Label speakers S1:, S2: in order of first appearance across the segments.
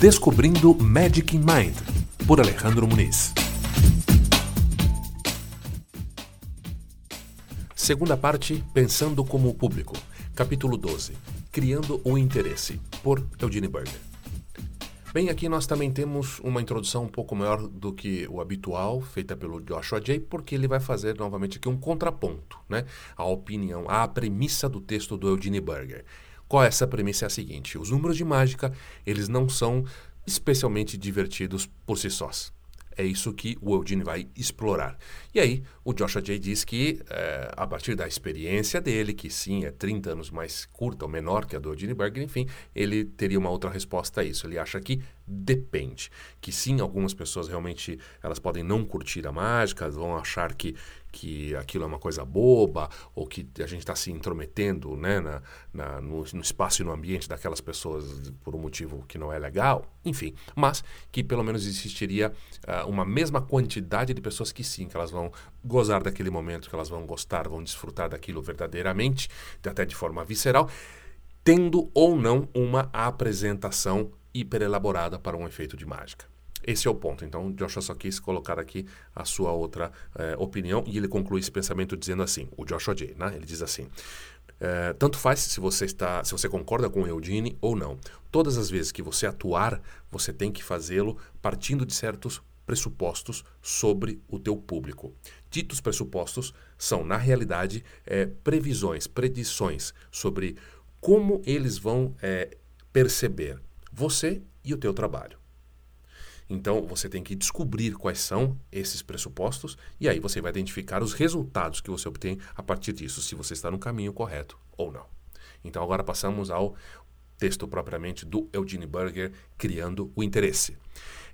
S1: Descobrindo Magic in Mind, por Alejandro Muniz. Segunda parte, Pensando como Público. Capítulo 12, Criando o Interesse, por Eugene Berger. Bem, aqui nós também temos uma introdução um pouco maior do que o habitual, feita pelo Joshua Jay, porque ele vai fazer novamente aqui um contraponto, né? A opinião, a premissa do texto do Eugene Berger. Qual é essa premissa? É a seguinte: os números de mágica, eles não são especialmente divertidos por si sós. É isso que o Eugene vai explorar. E aí, o Joshua Jay diz que, é, a partir da experiência dele, que sim, é 30 anos mais curta ou menor que a do Eugene Berger, enfim, ele teria uma outra resposta a isso. Ele acha que depende. Que sim, algumas pessoas realmente elas podem não curtir a mágica, vão achar que, que aquilo é uma coisa boba, ou que a gente está se intrometendo né, na, na no, no, espaço e no ambiente daquelas pessoas por um motivo que não é legal, enfim. Mas que pelo menos existiria uh, uma mesma quantidade de pessoas que sim, que elas vão gozar daquele momento, que elas vão gostar, vão desfrutar daquilo verdadeiramente, até de forma visceral, tendo ou não uma apresentação hiper elaborada para um efeito de mágica. Esse é o ponto. Então, Joshua só quis colocar aqui a sua outra eh, opinião e ele conclui esse pensamento dizendo assim, o Joshua J, né? Ele diz assim: eh, tanto faz se você está, se você concorda com Eudine ou não. Todas as vezes que você atuar, você tem que fazê-lo partindo de certos pressupostos sobre o teu público. Ditos pressupostos são, na realidade, eh, previsões, predições sobre como eles vão perceber você e o teu trabalho. Então, você tem que descobrir quais são esses pressupostos e aí você vai identificar os resultados que você obtém a partir disso, se você está no caminho correto ou não. Então, agora passamos ao texto propriamente do Eugene Berger, Criando o Interesse.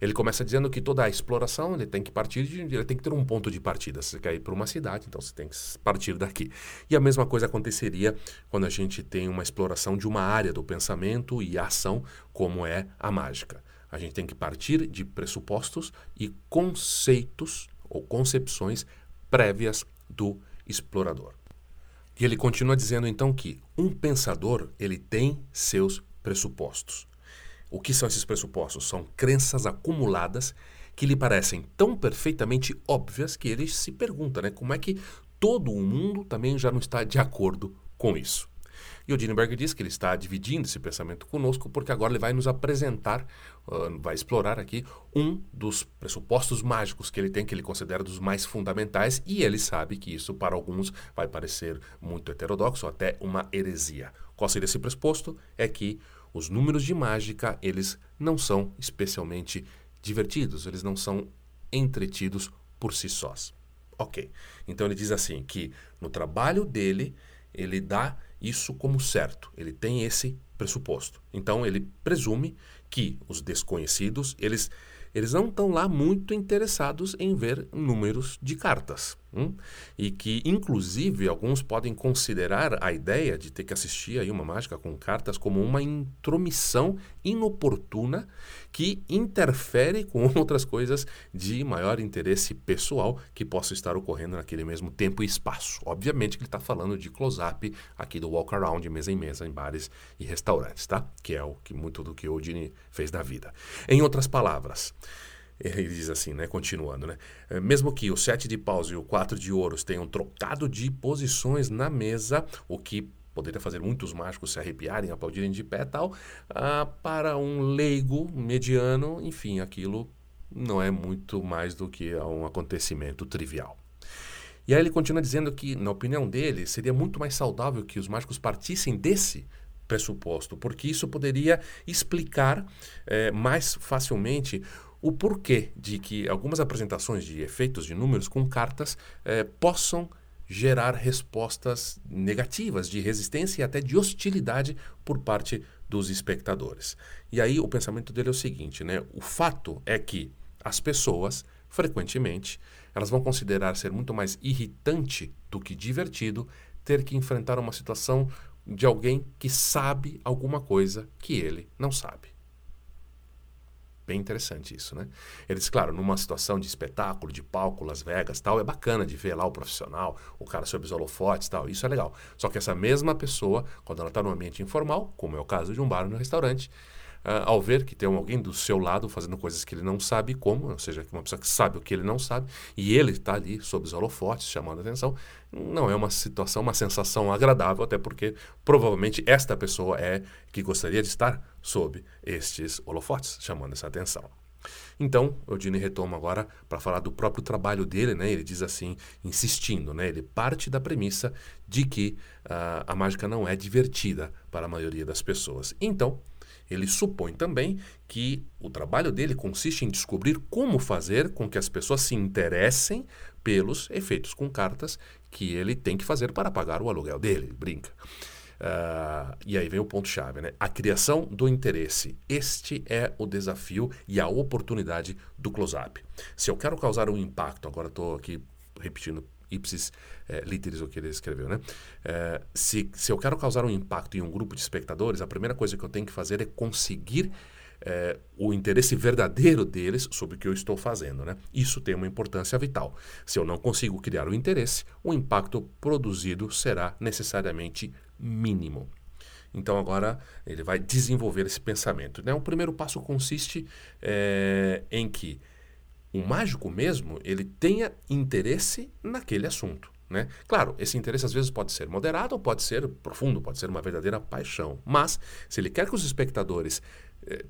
S1: Ele começa dizendo que toda a exploração ele tem que partir de, ele tem que ter um ponto de partida. Você quer ir para uma cidade, então você tem que partir daqui. E a mesma coisa aconteceria quando a gente tem uma exploração de uma área do pensamento e ação, como é a mágica. A gente tem que partir de pressupostos e conceitos ou concepções prévias do explorador. E ele continua dizendo então que um pensador ele tem seus pressupostos. O que são esses pressupostos? São crenças acumuladas que lhe parecem tão perfeitamente óbvias que ele se pergunta, né, como é que todo o mundo também já não está de acordo com isso. E o Dinenberg diz que ele está dividindo esse pensamento conosco porque agora ele vai nos apresentar, uh, vai explorar aqui um dos pressupostos mágicos que ele tem, que ele considera dos mais fundamentais, e ele sabe que isso para alguns vai parecer muito heterodoxo, até uma heresia. Qual seria esse pressuposto? É que os números de mágica, eles não são especialmente divertidos, eles não são entretidos por si sós. Ok. Então ele diz assim que no trabalho dele, ele dá isso como certo. Ele tem esse pressuposto. Então ele presume que os desconhecidos, eles eles não estão lá muito interessados em ver números de cartas. Hum? E que, inclusive, alguns podem considerar a ideia de ter que assistir aí uma mágica com cartas como uma intromissão inoportuna que interfere com outras coisas de maior interesse pessoal que possam estar ocorrendo naquele mesmo tempo e espaço. Obviamente que ele está falando de close-up aqui do walk around, mesa em mesa, em bares e restaurantes, tá? Que é o que muito do que o Dini fez da vida. Em outras palavras, ele diz assim, né, continuando, né? É, mesmo que o sete de paus e o quatro de ouros tenham trocado de posições na mesa, o que poderia fazer muitos mágicos se arrepiarem, aplaudirem de pé tal, ah, para um leigo mediano, enfim, aquilo não é muito mais do que um acontecimento trivial. E aí ele continua dizendo que, na opinião dele, seria muito mais saudável que os mágicos partissem desse pressuposto, porque isso poderia explicar é, mais facilmente o porquê de que algumas apresentações de efeitos de números com cartas eh, possam gerar respostas negativas, de resistência e até de hostilidade por parte dos espectadores. E aí o pensamento dele é o seguinte, né? O fato é que as pessoas, frequentemente, elas vão considerar ser muito mais irritante do que divertido ter que enfrentar uma situação de alguém que sabe alguma coisa que ele não sabe. Bem interessante isso, né? Ele diz, claro, numa situação de espetáculo, de palco, Las Vegas, tal, é bacana de ver lá o profissional, o cara sobre os holofotes, tal, isso é legal. Só que essa mesma pessoa, quando ela está num ambiente informal, como é o caso de um bar ou um restaurante, ao ver que tem alguém do seu lado fazendo coisas que ele não sabe como, ou seja, uma pessoa que sabe o que ele não sabe, e ele está ali sob os holofotes, chamando a atenção, não é uma situação, uma sensação agradável, até porque provavelmente esta pessoa é que gostaria de estar sob estes holofotes, chamando essa atenção. Então, o Dini retoma agora para falar do próprio trabalho dele, né? Ele diz assim, insistindo, né? Ele parte da premissa de que uh, a mágica não é divertida para a maioria das pessoas. Então, ele supõe também que o trabalho dele consiste em descobrir como fazer com que as pessoas se interessem pelos efeitos com cartas que ele tem que fazer para pagar o aluguel dele. Brinca. Uh, e aí vem o ponto-chave, né? A criação do interesse. Este é o desafio e a oportunidade do close-up. Se eu quero causar um impacto, agora estou aqui repetindo ipsis é, literis o que ele escreveu, né? É, se, se eu quero causar um impacto em um grupo de espectadores, a primeira coisa que eu tenho que fazer é conseguir é, o interesse verdadeiro deles sobre o que eu estou fazendo. Né? Isso tem uma importância vital. Se eu não consigo criar o interesse, o impacto produzido será necessariamente mínimo. Então agora ele vai desenvolver esse pensamento. Né? O primeiro passo consiste é, em que o mágico mesmo ele tenha interesse naquele assunto. Né? Claro, esse interesse às vezes pode ser moderado pode ser profundo, pode ser uma verdadeira paixão. Mas, se ele quer que os espectadores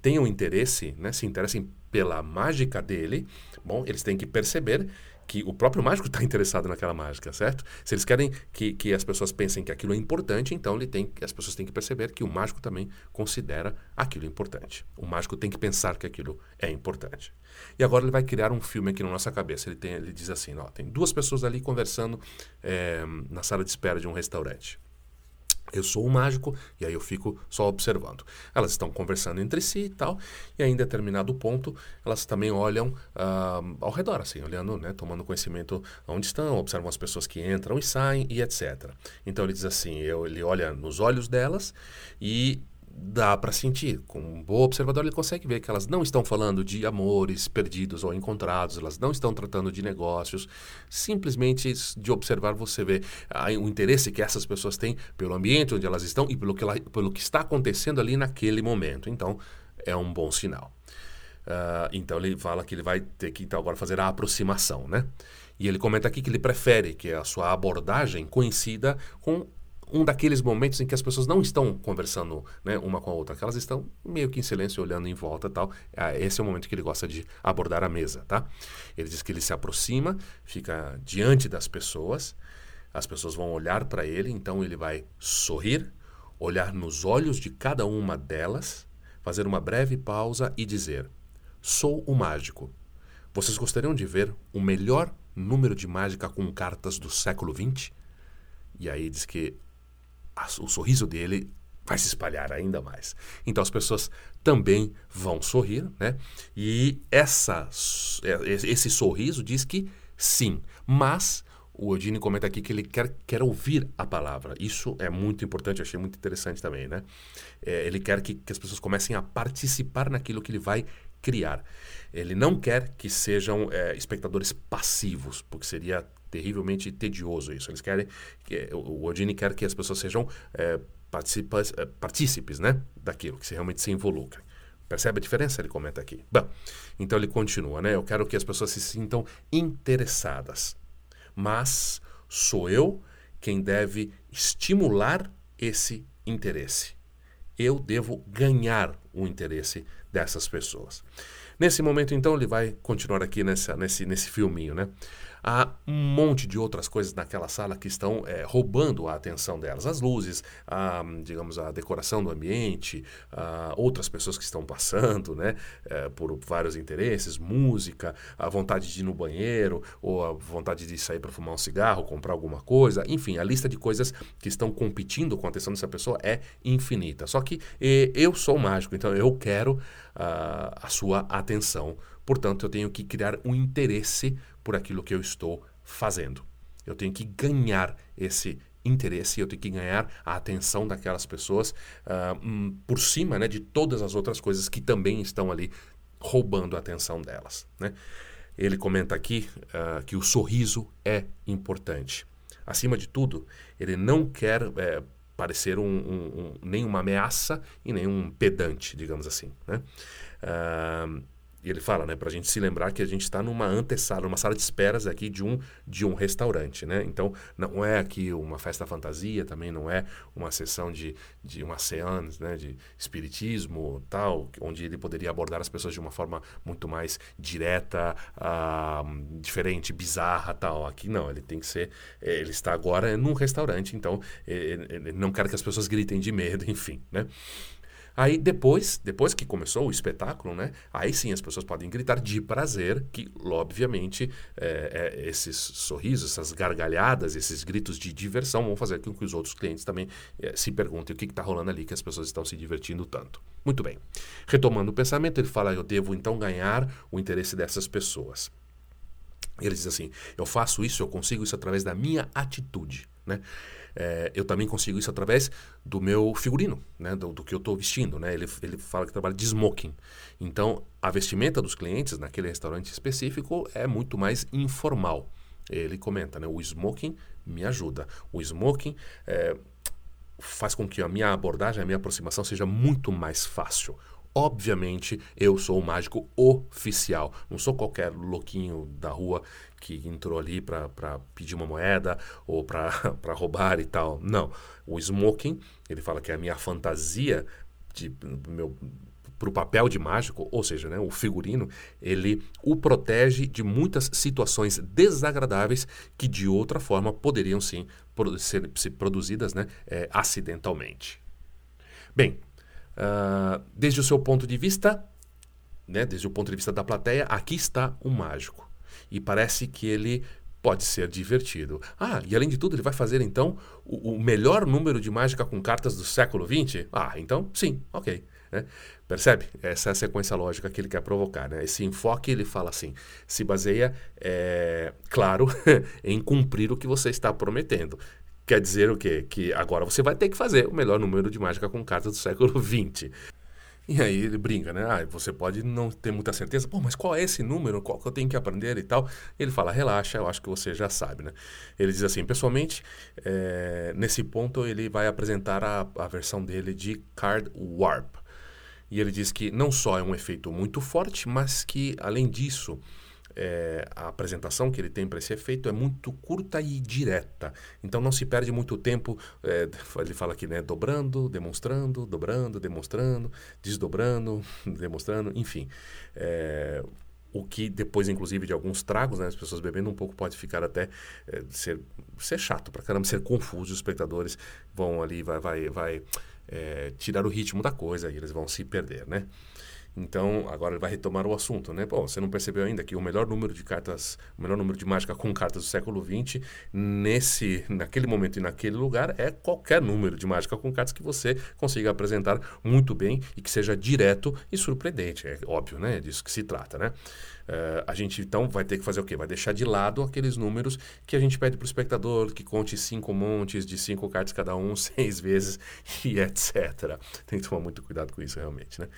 S1: tenham interesse, né, se interessem pela mágica dele, bom, eles têm que perceber que o próprio mágico está interessado naquela mágica, certo? Se eles querem que, que as pessoas pensem que aquilo é importante, então ele tem, as pessoas têm que perceber que o mágico também considera aquilo importante. O mágico tem que pensar que aquilo é importante. E agora ele vai criar um filme aqui na nossa cabeça. Ele, tem, ele diz assim: ó, tem duas pessoas ali conversando é, na sala de espera de um restaurante. Eu sou o mágico e aí eu fico só observando. Elas estão conversando entre si e tal, e aí em determinado ponto elas também olham uh, ao redor, assim, olhando, né, tomando conhecimento onde estão, observam as pessoas que entram e saem e etc. Então ele diz assim, eu, ele olha nos olhos delas e dá para sentir. Com um bom observador, ele consegue ver que elas não estão falando de amores perdidos ou encontrados, elas não estão tratando de negócios. Simplesmente de observar, você vê ah, o interesse que essas pessoas têm pelo ambiente onde elas estão e pelo que, ela, pelo que está acontecendo ali naquele momento. Então, é um bom sinal. Uh, então, ele fala que ele vai ter que então, agora fazer a aproximação, né? E ele comenta aqui que ele prefere que a sua abordagem coincida com um daqueles momentos em que as pessoas não estão conversando né, uma com a outra, que elas estão meio que em silêncio, olhando em volta tal. Ah, esse é o momento que ele gosta de abordar a mesa, tá? Ele diz que ele se aproxima, fica diante das pessoas, as pessoas vão olhar para ele, então ele vai sorrir, olhar nos olhos de cada uma delas, fazer uma breve pausa e dizer: Sou o mágico. Vocês gostariam de ver o melhor número de mágica com cartas do século XX? E aí diz que o sorriso dele vai se espalhar ainda mais. Então as pessoas também vão sorrir, né? E essa, é, esse sorriso diz que sim, mas o Odine comenta aqui que ele quer, quer ouvir a palavra. Isso é muito importante, achei muito interessante também, né? É, ele quer que, que as pessoas comecem a participar naquilo que ele vai criar. Ele não quer que sejam é, espectadores passivos, porque seria terrivelmente tedioso isso. Eles querem que o Odini quer que as pessoas sejam é, partícipes, né, daquilo que se realmente se involucrem. Percebe a diferença? Ele comenta aqui. Bom, então ele continua, né? Eu quero que as pessoas se sintam interessadas, mas sou eu quem deve estimular esse interesse. Eu devo ganhar o interesse dessas pessoas. Nesse momento, então, ele vai continuar aqui nessa, nesse, nesse filminho, né? Há um monte de outras coisas naquela sala que estão é, roubando a atenção delas. As luzes, a, digamos, a decoração do ambiente, a, outras pessoas que estão passando, né, é, por vários interesses, música, a vontade de ir no banheiro, ou a vontade de sair para fumar um cigarro, comprar alguma coisa, enfim, a lista de coisas que estão competindo com a atenção dessa pessoa é infinita. Só que e, eu sou mágico, então eu quero a sua atenção. Portanto, eu tenho que criar um interesse por aquilo que eu estou fazendo. Eu tenho que ganhar esse interesse, eu tenho que ganhar a atenção daquelas pessoas uh, por cima né, de todas as outras coisas que também estão ali roubando a atenção delas. Né? Ele comenta aqui uh, que o sorriso é importante. Acima de tudo, ele não quer é, parecer um, um, um, nem uma ameaça e nem um pedante, digamos assim. Né? Uh, e ele fala, né, para a gente se lembrar que a gente está numa antessala, numa sala de esperas aqui de um, de um restaurante, né? Então, não é aqui uma festa fantasia, também não é uma sessão de, de uma seance, né, de espiritismo, tal, onde ele poderia abordar as pessoas de uma forma muito mais direta, uh, diferente, bizarra, tal. Aqui não, ele tem que ser, ele está agora num restaurante, então ele, ele não quer que as pessoas gritem de medo, enfim, né? Aí depois, depois que começou o espetáculo, né? Aí sim as pessoas podem gritar de prazer, que obviamente é, é, esses sorrisos, essas gargalhadas, esses gritos de diversão vão fazer com que os outros clientes também é, se perguntem o que está rolando ali, que as pessoas estão se divertindo tanto. Muito bem. Retomando o pensamento, ele fala: eu devo então ganhar o interesse dessas pessoas. Ele diz assim: eu faço isso, eu consigo isso através da minha atitude, né? É, eu também consigo isso através do meu figurino, né, do, do que eu estou vestindo. Né? Ele, ele fala que trabalha de smoking. Então, a vestimenta dos clientes naquele restaurante específico é muito mais informal. Ele comenta, né, o smoking me ajuda. O smoking é, faz com que a minha abordagem, a minha aproximação seja muito mais fácil. Obviamente, eu sou o mágico oficial. Não sou qualquer louquinho da rua que entrou ali para pedir uma moeda ou para roubar e tal. Não. O smoking, ele fala que é a minha fantasia de meu para o papel de mágico, ou seja, né, o figurino, ele o protege de muitas situações desagradáveis que de outra forma poderiam sim ser, ser produzidas né, é, acidentalmente. Bem, uh, desde o seu ponto de vista, né, desde o ponto de vista da plateia, aqui está o mágico e parece que ele pode ser divertido. Ah, e além de tudo, ele vai fazer então o, o melhor número de mágica com cartas do século XX? Ah, então sim, ok. Né? Percebe? Essa é a sequência lógica que ele quer provocar. Né? Esse enfoque, ele fala assim, se baseia, é, claro, em cumprir o que você está prometendo. Quer dizer o quê? Que agora você vai ter que fazer o melhor número de mágica com cartas do século XX. E aí ele brinca, né? Ah, você pode não ter muita certeza, pô, mas qual é esse número? Qual que eu tenho que aprender e tal? Ele fala, relaxa, eu acho que você já sabe, né? Ele diz assim, pessoalmente, é, nesse ponto ele vai apresentar a, a versão dele de Card Warp. E ele diz que não só é um efeito muito forte, mas que, além disso, é, a apresentação que ele tem para esse efeito é muito curta e direta. Então não se perde muito tempo, é, ele fala aqui, né, dobrando, demonstrando, dobrando, demonstrando, desdobrando, demonstrando, enfim. É, o que depois, inclusive, de alguns tragos, né, as pessoas bebendo um pouco pode ficar até é, ser, ser chato para caramba, ser confuso. Os espectadores vão ali, vai, vai, vai é, tirar o ritmo da coisa e eles vão se perder, né? Então, agora ele vai retomar o assunto, né? Pô, você não percebeu ainda que o melhor número de cartas, o melhor número de mágica com cartas do século XX, nesse, naquele momento e naquele lugar, é qualquer número de mágica com cartas que você consiga apresentar muito bem e que seja direto e surpreendente. É óbvio, né? É disso que se trata, né? Uh, a gente então vai ter que fazer o quê? Vai deixar de lado aqueles números que a gente pede para o espectador que conte cinco montes de cinco cartas cada um, seis vezes e etc. Tem que tomar muito cuidado com isso realmente, né?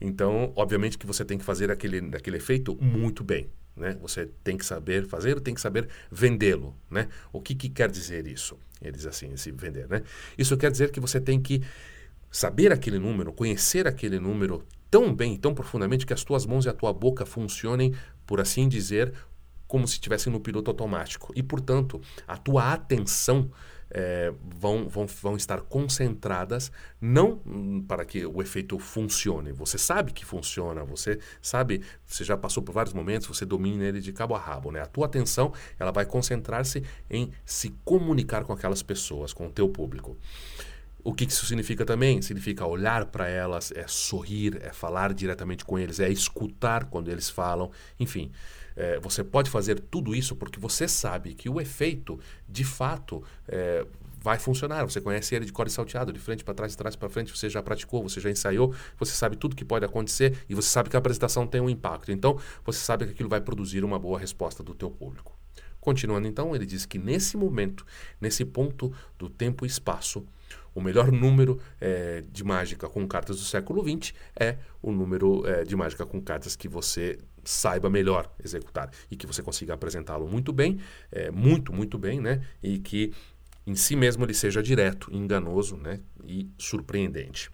S1: Então, obviamente que você tem que fazer aquele, aquele efeito muito bem. Né? Você tem que saber fazer, tem que saber vendê-lo, né? O que, que quer dizer isso? Ele diz assim, esse vender, né? Isso quer dizer que você tem que saber aquele número, conhecer aquele número tão bem, tão profundamente que as tuas mãos e a tua boca funcionem, por assim dizer, como se estivessem no piloto automático. E, portanto, a tua atenção é, vão, vão, vão estar concentradas não para que o efeito funcione. Você sabe que funciona, você sabe, você já passou por vários momentos, você domina ele de cabo a rabo. Né? A tua atenção ela vai concentrar-se em se comunicar com aquelas pessoas, com o teu público. O que isso significa também? Significa olhar para elas, é sorrir, é falar diretamente com eles, é escutar quando eles falam, enfim. É, você pode fazer tudo isso porque você sabe que o efeito, de fato, é, vai funcionar. Você conhece ele de cor e salteado, de frente para trás, de trás para frente, você já praticou, você já ensaiou, você sabe tudo que pode acontecer e você sabe que a apresentação tem um impacto. Então, você sabe que aquilo vai produzir uma boa resposta do teu público. Continuando então, ele diz que nesse momento, nesse ponto do tempo e espaço, o melhor número é, de mágica com cartas do século XX é o número é, de mágica com cartas que você saiba melhor executar e que você consiga apresentá-lo muito bem, é, muito, muito bem, né? E que em si mesmo ele seja direto, enganoso né, e surpreendente.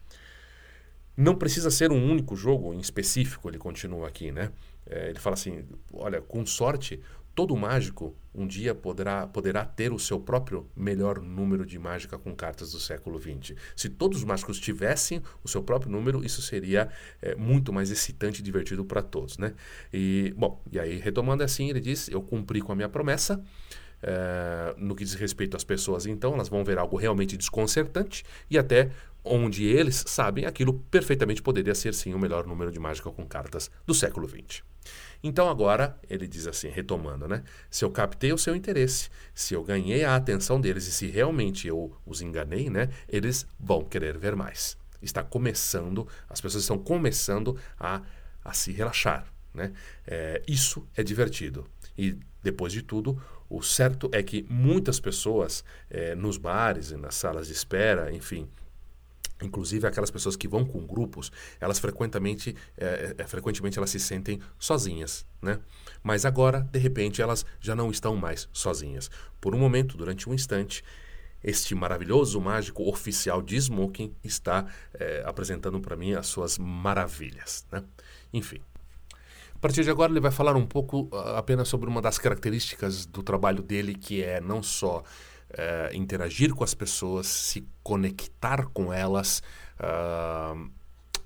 S1: Não precisa ser um único jogo em específico, ele continua aqui, né? É, ele fala assim: olha, com sorte, todo mágico um dia poderá, poderá ter o seu próprio melhor número de mágica com cartas do século XX. Se todos os mágicos tivessem o seu próprio número, isso seria é, muito mais excitante e divertido para todos, né? E, bom, e aí retomando assim, ele diz: eu cumpri com a minha promessa. É, no que diz respeito às pessoas, então, elas vão ver algo realmente desconcertante e até onde eles sabem aquilo perfeitamente poderia ser sim o melhor número de mágica com cartas do século XX. Então agora ele diz assim, retomando, né? Se eu captei o seu interesse, se eu ganhei a atenção deles e se realmente eu os enganei, né? Eles vão querer ver mais. Está começando, as pessoas estão começando a, a se relaxar, né? É, isso é divertido. E depois de tudo, o certo é que muitas pessoas é, nos bares e nas salas de espera, enfim, Inclusive aquelas pessoas que vão com grupos, elas frequentemente, é, é, frequentemente elas se sentem sozinhas, né? Mas agora, de repente, elas já não estão mais sozinhas. Por um momento, durante um instante, este maravilhoso mágico oficial de Smoking está é, apresentando para mim as suas maravilhas, né? Enfim, a partir de agora ele vai falar um pouco uh, apenas sobre uma das características do trabalho dele, que é não só uh, interagir com as pessoas, se conectar com elas, uh,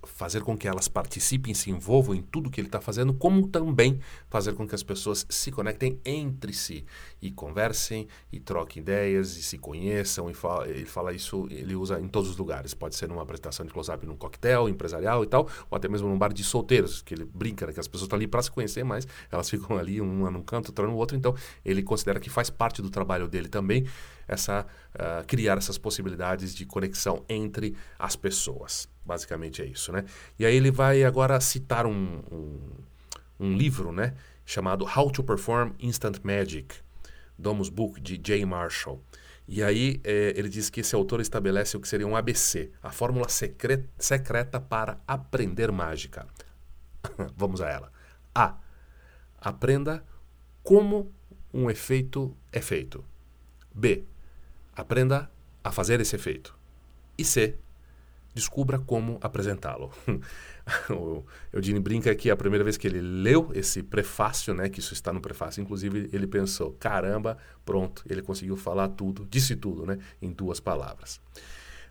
S1: fazer com que elas participem, se envolvam em tudo que ele está fazendo, como também fazer com que as pessoas se conectem entre si e conversem e troquem ideias e se conheçam. E fala, ele fala isso, ele usa em todos os lugares. Pode ser numa apresentação de close-up num coquetel empresarial e tal, ou até mesmo num bar de solteiros, que ele brinca né, que as pessoas estão ali para se conhecer, mas elas ficam ali, uma num canto, outra no outro. Então, ele considera que faz parte do trabalho dele também essa uh, criar essas possibilidades de conexão entre as pessoas. Basicamente é isso, né? E aí ele vai agora citar um, um, um livro, né? Chamado How to Perform Instant Magic, Domus Book, de Jay Marshall. E aí é, ele diz que esse autor estabelece o que seria um ABC, a fórmula secreta, secreta para aprender mágica. Vamos a ela. A. Aprenda como um efeito é feito. B. Aprenda a fazer esse efeito. E C descubra como apresentá-lo. o Eudine brinca que a primeira vez que ele leu esse prefácio, né, que isso está no prefácio, inclusive ele pensou, caramba, pronto, ele conseguiu falar tudo, disse tudo, né, em duas palavras.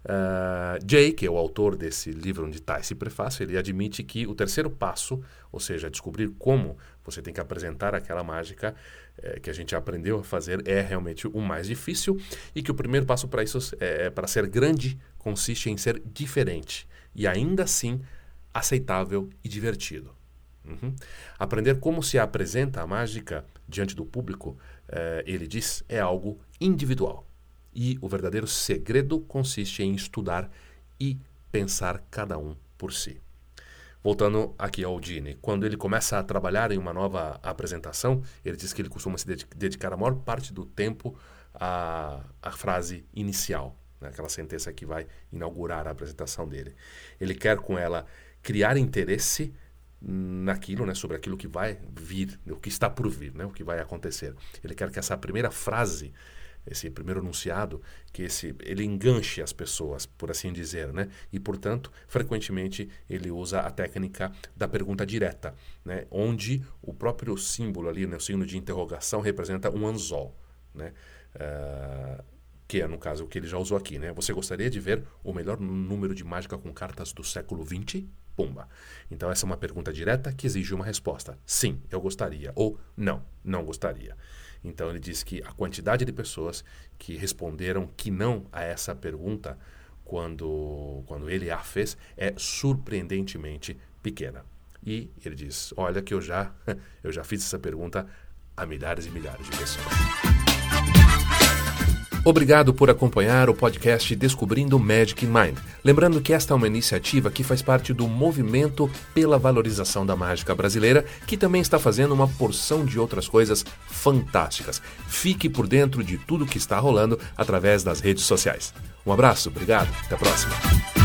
S1: Uh, Jay, que é o autor desse livro onde está esse prefácio, ele admite que o terceiro passo, ou seja, descobrir como você tem que apresentar aquela mágica é, que a gente aprendeu a fazer, é realmente o mais difícil e que o primeiro passo para isso, é, é para ser grande, consiste em ser diferente e ainda assim aceitável e divertido. Uhum. Aprender como se apresenta a mágica diante do público, é, ele diz, é algo individual. E o verdadeiro segredo consiste em estudar e pensar cada um por si. Voltando aqui ao Dini, quando ele começa a trabalhar em uma nova apresentação, ele diz que ele costuma se dedicar a maior parte do tempo à, à frase inicial, né? aquela sentença que vai inaugurar a apresentação dele. Ele quer com ela criar interesse naquilo, né, sobre aquilo que vai vir, o que está por vir, né, o que vai acontecer. Ele quer que essa primeira frase esse primeiro enunciado, que esse, ele enganche as pessoas, por assim dizer, né? E, portanto, frequentemente ele usa a técnica da pergunta direta, né? Onde o próprio símbolo ali, né, o signo de interrogação, representa um anzol, né? Uh, que é, no caso, o que ele já usou aqui, né? Você gostaria de ver o melhor número de mágica com cartas do século XX? Pumba. Então, essa é uma pergunta direta que exige uma resposta. Sim, eu gostaria. Ou não, não gostaria. Então ele diz que a quantidade de pessoas que responderam que não a essa pergunta quando, quando ele a fez é surpreendentemente pequena. E ele diz: Olha, que eu já, eu já fiz essa pergunta a milhares e milhares de pessoas. Obrigado por acompanhar o podcast Descobrindo Magic in Mind. Lembrando que esta é uma iniciativa que faz parte do movimento pela valorização da mágica brasileira, que também está fazendo uma porção de outras coisas fantásticas. Fique por dentro de tudo que está rolando através das redes sociais. Um abraço, obrigado, até a próxima.